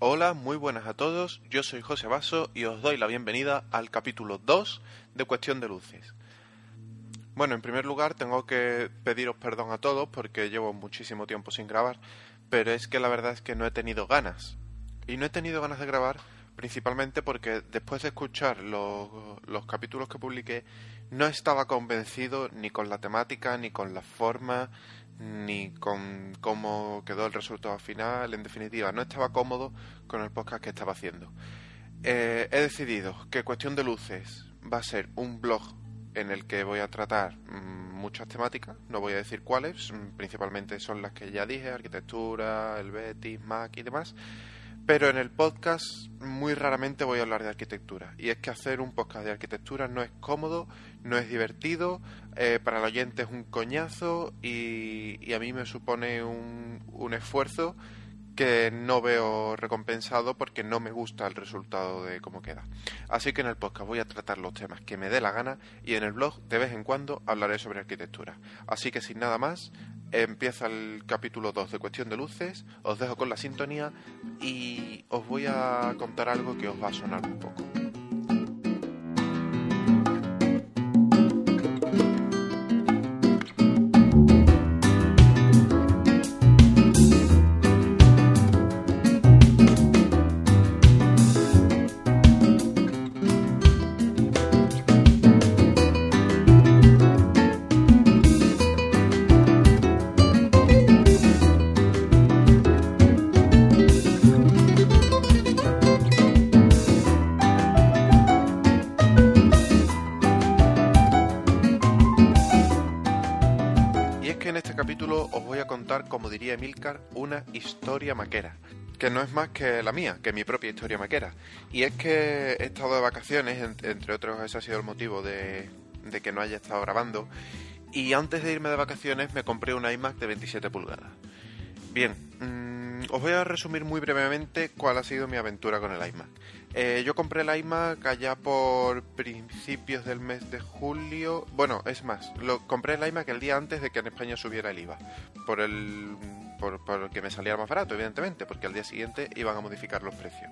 Hola, muy buenas a todos. Yo soy José Basso y os doy la bienvenida al capítulo 2 de Cuestión de Luces. Bueno, en primer lugar tengo que pediros perdón a todos porque llevo muchísimo tiempo sin grabar, pero es que la verdad es que no he tenido ganas. Y no he tenido ganas de grabar principalmente porque después de escuchar los, los capítulos que publiqué no estaba convencido ni con la temática, ni con la forma, ni con cómo quedó el resultado final. En definitiva, no estaba cómodo con el podcast que estaba haciendo. Eh, he decidido que Cuestión de Luces va a ser un blog en el que voy a tratar mm, muchas temáticas, no voy a decir cuáles, mm, principalmente son las que ya dije, arquitectura, el Betis, Mac y demás, pero en el podcast muy raramente voy a hablar de arquitectura. Y es que hacer un podcast de arquitectura no es cómodo, no es divertido, eh, para el oyente es un coñazo y, a mí me supone un, un esfuerzo que no veo recompensado porque no me gusta el resultado de cómo queda. Así que en el podcast voy a tratar los temas que me dé la gana y en el blog de vez en cuando hablaré sobre arquitectura. Así que sin nada más, empieza el capítulo 2 de Cuestión de Luces, os dejo con la sintonía y os voy a contar algo que os va a sonar un poco. Como diría Emilcar, una historia maquera, que no es más que la mía, que mi propia historia maquera. Y es que he estado de vacaciones, entre otros ese ha sido el motivo de, que no haya estado grabando, y antes de irme de vacaciones me compré una iMac de 27 pulgadas. Bien, mm, os voy a resumir muy brevemente cuál ha sido mi aventura con el iMac. Eh, yo compré el iMac allá por principios del mes de julio. Bueno, es más, lo compré el iMac el día antes de que en España subiera el IVA. Por el por, por que me saliera más barato, evidentemente, porque al día siguiente iban a modificar los precios.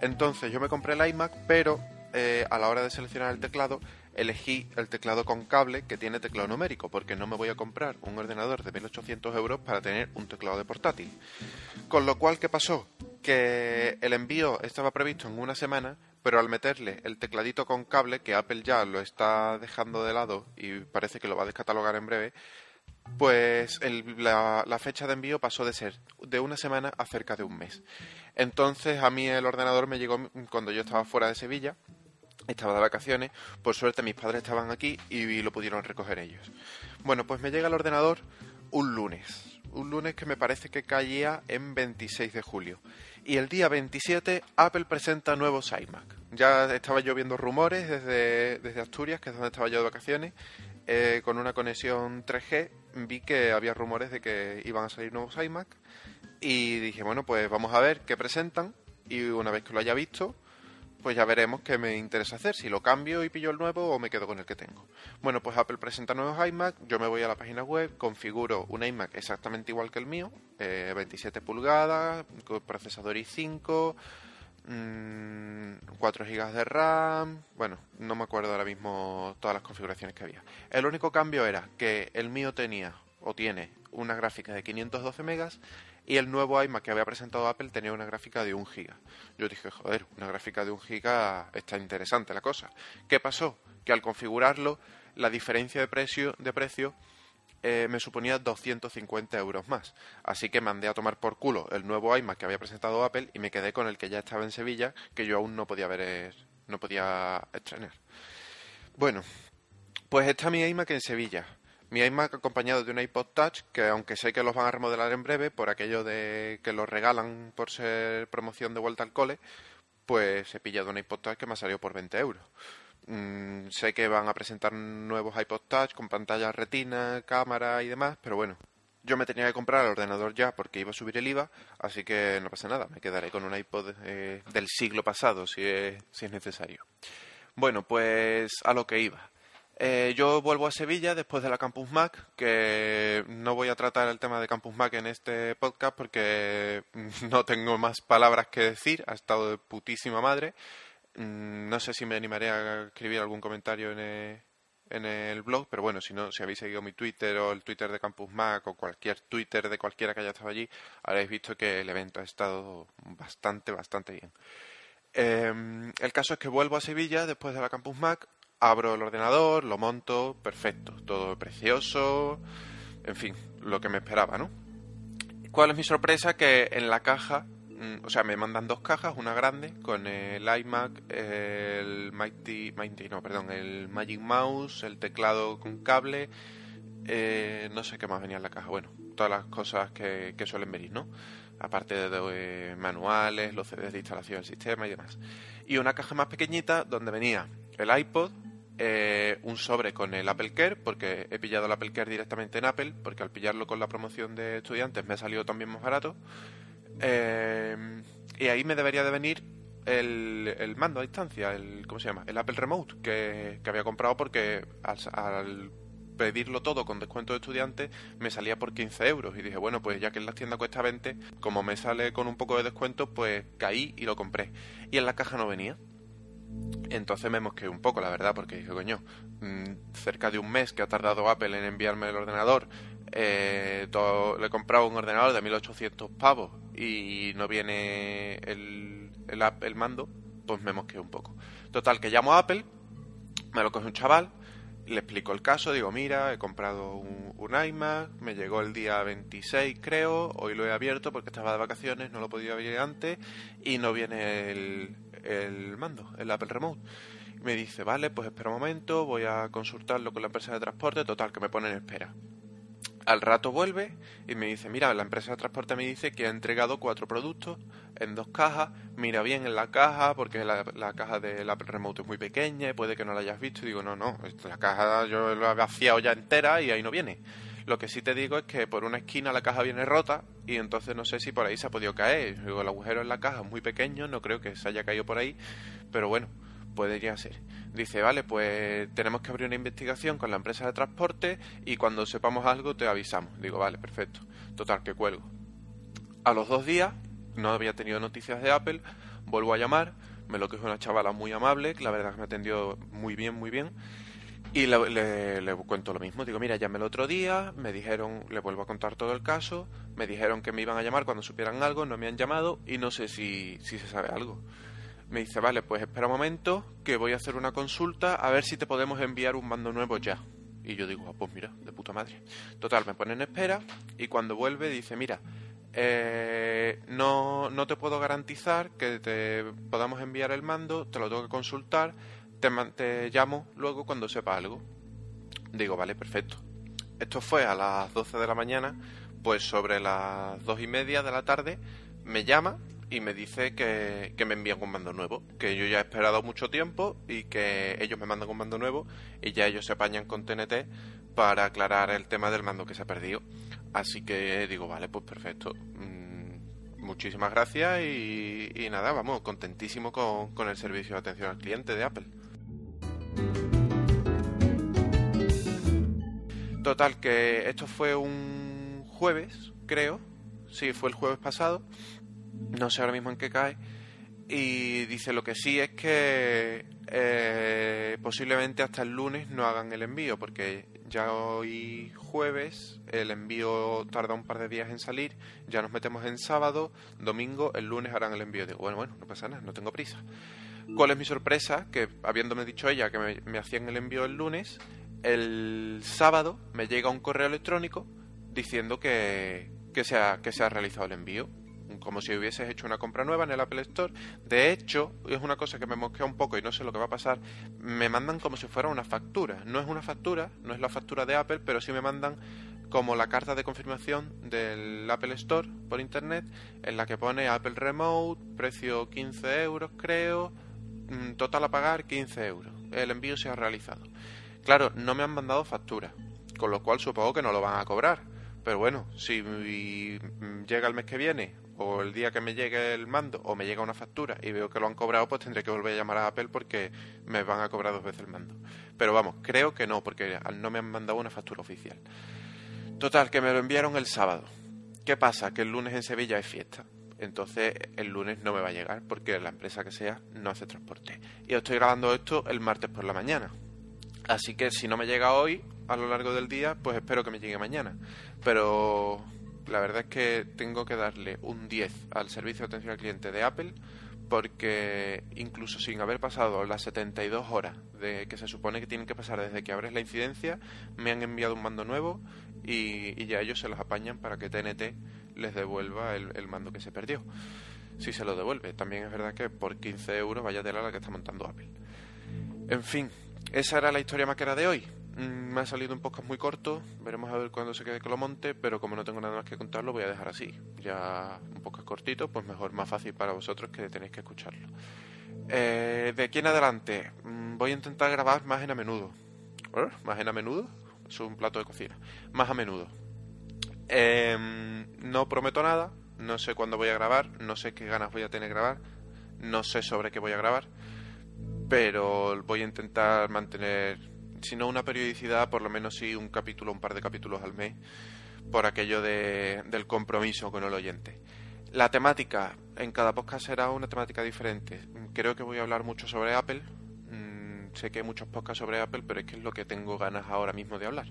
Entonces yo me compré el iMac, pero eh, a la hora de seleccionar el teclado elegí el teclado con cable que tiene teclado numérico, porque no me voy a comprar un ordenador de 1800 euros para tener un teclado de portátil. Con lo cual, ¿qué pasó? Que el envío estaba previsto en una semana, pero al meterle el tecladito con cable, que Apple ya lo está dejando de lado y parece que lo va a descatalogar en breve, pues la, la, fecha de envío pasó de ser de una semana a cerca de un mes. Entonces a mí el ordenador me llegó cuando yo estaba fuera de Sevilla estaba de vacaciones, por suerte mis padres estaban aquí y lo pudieron recoger ellos. Bueno, pues me llega el ordenador un lunes, un lunes que me parece que caía en 26 de julio. Y el día 27 Apple presenta nuevos iMac. Ya estaba yo viendo rumores desde, desde Asturias, que es donde estaba yo de vacaciones, eh, con una conexión 3G, vi que había rumores de que iban a salir nuevos iMac y dije, bueno, pues vamos a ver qué presentan y una vez que lo haya visto, pues ya veremos qué me interesa hacer, si lo cambio y pillo el nuevo o me quedo con el que tengo. Bueno, pues Apple presenta nuevos iMac, yo me voy a la página web, configuro un iMac exactamente igual que el mío, 27 eh, pulgadas, procesador i5, 4 GB de RAM, bueno, no me acuerdo ahora mismo todas las configuraciones que había. El único cambio era que el mío tenía o tiene una gráfica de 512 megas y el nuevo iMac que había presentado Apple tenía una gráfica de 1 GB. Yo dije, joder, una gráfica de 1 GB está interesante la cosa. ¿Qué pasó? Que al configurarlo, la diferencia de precio, de precio eh, me suponía 250 euros más. Así que mandé a tomar por culo el nuevo iMac que había presentado Apple y me quedé con el que ya estaba en Sevilla, que yo aún no podía ver, no podía estrenar. Bueno, pues está mi iMac en Sevilla. Mi iMac acompañado de un iPod Touch, que aunque sé que los van a remodelar en breve, por aquello de que los regalan por ser promoción de vuelta al cole, pues he pillado un iPod Touch que me ha salido por 20 euros. Mm, sé que van a presentar nuevos iPod Touch con pantalla retina, cámara y demás, pero bueno, yo me tenía que comprar el ordenador ya porque iba a subir el IVA, así que no pasa nada, me quedaré con un iPod eh, del siglo pasado si si es necesario. Bueno, pues a lo que iba. Eh, yo vuelvo a Sevilla después de la Campus Mac, que no voy a tratar el tema de Campus Mac en este podcast porque no tengo más palabras que decir, ha estado de putísima madre. Mm, no sé si me animaré a escribir algún comentario en el, en el blog, pero bueno, si no, si habéis seguido mi Twitter o el Twitter de Campus Mac o cualquier Twitter de cualquiera que haya estado allí, habréis visto que el evento ha estado bastante, bastante bien. Em, el caso es que vuelvo a Sevilla después de la Campus Mac abro el ordenador, lo monto, perfecto, todo precioso, en fin, lo que me esperaba, ¿no? ¿Cuál es mi sorpresa? Que en la caja, mm, o sea, me mandan dos cajas, una grande con el iMac, el Mighty, Mighty no, perdón, el Magic Mouse, el teclado con cable, eh, no sé qué más venía en la caja, bueno, todas las cosas que, suelen venir, ¿no? Aparte de, de manuales, los CDs de instalación del sistema y demás. Y una caja más pequeñita donde venía el iPod, eh, un sobre con el Apple Care, porque he pillado el Apple Care directamente en Apple, porque al pillarlo con la promoción de estudiantes me ha salido también más barato. Eh, y ahí me debería de venir el, mando a distancia, el, ¿cómo se llama? El Apple Remote, que, había comprado porque al, pedirlo todo con descuento de estudiantes me salía por 15 euros. Y dije, bueno, pues ya que en la tienda cuesta 20, como me sale con un poco de descuento, pues caí y lo compré. Y en la caja no venía. Entonces me mosqué un poco, la verdad, porque dije, coño, mm, cerca de un mes que ha tardado Apple en enviarme el ordenador, eh, le he comprado un ordenador de 1800 pavos y no viene el, el, el mando, pues me mosqué un poco. Total, que llamo a Apple, me lo coge un chaval, le explico el caso, digo, mira, he comprado un, iMac, me llegó el día 26 creo, hoy lo he abierto porque estaba de vacaciones, no lo podía abrir antes y no viene el, el mando, el Apple Remote. Me dice, vale, pues espera un momento, voy a consultarlo con la empresa de transporte, total, que me pone en espera. Al rato vuelve y me dice, mira, la empresa de transporte me dice que ha entregado cuatro productos en dos cajas, mira bien en la caja, porque la, caja del Apple Remote es muy pequeña y puede que no la hayas visto. Y digo, no, no, la caja yo la he vaciado ya entera y ahí no viene. Lo que sí te digo es que por una esquina la caja viene rota y entonces no sé si por ahí se ha podido caer. El agujero en la caja es muy pequeño, no creo que se haya caído por ahí, pero bueno, podría ser. Dice, vale, pues tenemos que abrir una investigación con la empresa de transporte y cuando sepamos algo te avisamos. Digo, vale, perfecto. Total, que cuelgo. A los dos días, no había tenido noticias de Apple, vuelvo a llamar, me lo quejo una chavala muy amable, que la verdad que me atendió muy bien, muy bien. Y le, cuento lo mismo. Digo, mira, llamé el otro día, me dijeron, le vuelvo a contar todo el caso, me dijeron que me iban a llamar cuando supieran algo, no me han llamado y no sé si, si se sabe algo. Me dice, vale, pues espera un momento, que voy a hacer una consulta a ver si te podemos enviar un mando nuevo ya. Y yo digo, ah, pues mira, de puta madre. Total, me pone en espera y cuando vuelve dice, mira, eh, no, no te puedo garantizar que te podamos enviar el mando, te lo tengo que consultar, te, llamo luego cuando sepa algo. Digo, vale, perfecto. Esto fue a las 12 de la mañana, pues sobre las dos y media de la tarde me llama y me dice que, me envían un mando nuevo, que yo ya he esperado mucho tiempo y que ellos me mandan un mando nuevo y ya ellos se apañan con TNT para aclarar el tema del mando que se ha perdido. Así que digo, vale, pues perfecto. Mm, muchísimas gracias y, nada, vamos, contentísimo con, con el servicio de atención al cliente de Apple. Total, que esto fue un jueves, creo. Sí, fue el jueves pasado no sé ahora mismo en qué cae, y dice lo que sí es que eh, posiblemente hasta el lunes no hagan el envío, porque ya hoy jueves el envío tarda un par de días en salir, ya nos metemos en sábado, domingo, el lunes harán el envío. Digo, bueno, bueno, no pasa nada, no tengo prisa. ¿Cuál es mi sorpresa? Que habiéndome dicho ella que me, hacían el envío el lunes, el sábado me llega un correo electrónico diciendo que, que, se, ha, que se ha realizado el envío como si hubieses hecho una compra nueva en el Apple Store. De hecho, es una cosa que me mosquea un poco y no sé lo que va a pasar, me mandan como si fuera una factura. No es una factura, no es la factura de Apple, pero sí me mandan como la carta de confirmación del Apple Store por internet en la que pone Apple Remote, precio 15 euros creo, total a pagar 15 euros. El envío se ha realizado. Claro, no me han mandado factura, con lo cual supongo que no lo van a cobrar. Pero bueno, si llega el mes que viene o el día que me llegue el mando o me llega una factura y veo que lo han cobrado, pues tendré que volver a llamar a Apple porque me van a cobrar dos veces el mando. Pero vamos, creo que no, porque no me han mandado una factura oficial. Total, que me lo enviaron el sábado. ¿Qué pasa? Que el lunes en Sevilla es fiesta. Entonces el lunes no me va a llegar porque la empresa que sea no hace transporte. Y estoy grabando esto el martes por la mañana. Así que si no me llega hoy, a lo largo del día, pues espero que me llegue mañana. Pero la verdad es que tengo que darle un 10 al servicio de atención al cliente de Apple porque incluso sin haber pasado las 72 horas de que se supone que tienen que pasar desde que abres la incidencia, me han enviado un mando nuevo y, ya ellos se los apañan para que TNT les devuelva el, mando que se perdió. Si se lo devuelve. También es verdad que por 15 euros vaya tela la que está montando Apple. En fin, esa era la historia maquera de hoy. Mm, me ha salido un podcast muy corto, veremos a ver cuándo se quede que lo monte, pero como no tengo nada más que contarlo, voy a dejar así. Ya un podcast cortito, pues mejor, más fácil para vosotros que tenéis que escucharlo. Eh, de aquí en adelante, mm, voy a intentar grabar más en a menudo. ¿Eh? ¿Más en a menudo? Es un plato de cocina. Más a menudo. Em, no prometo nada, no sé cuándo voy a grabar, no sé qué ganas voy a tener grabar, no sé sobre qué voy a grabar, pero voy a intentar mantener si no una periodicidad, por lo menos sí un capítulo, un par de capítulos al mes, por aquello de, del compromiso con el oyente. La temática, en cada podcast será una temática diferente. Creo que voy a hablar mucho sobre Apple. Mm, sé que hay muchos podcasts sobre Apple, pero es que es lo que tengo ganas ahora mismo de hablar.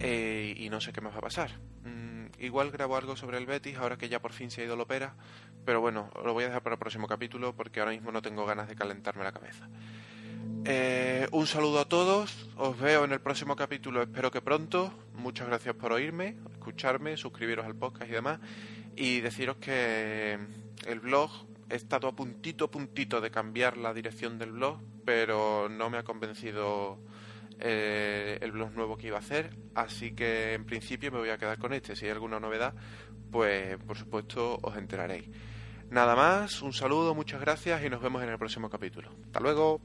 Eh, y no sé qué más va a pasar. Mm, igual grabo algo sobre el Betis, ahora que ya por fin se ha ido la opera, pero bueno, lo voy a dejar para el próximo capítulo porque ahora mismo no tengo ganas de calentarme la cabeza. Eh, un saludo a todos, os veo en el próximo capítulo, espero que pronto. Muchas gracias por oírme, escucharme, suscribiros al podcast y demás. Y deciros que el blog he estado a puntito, puntito de cambiar la dirección del blog, pero no me ha convencido eh, el blog nuevo que iba a hacer. Así que en principio me voy a quedar con este. Si hay alguna novedad, pues por supuesto os enteraréis. Nada más, un saludo, muchas gracias y nos vemos en el próximo capítulo. Hasta luego.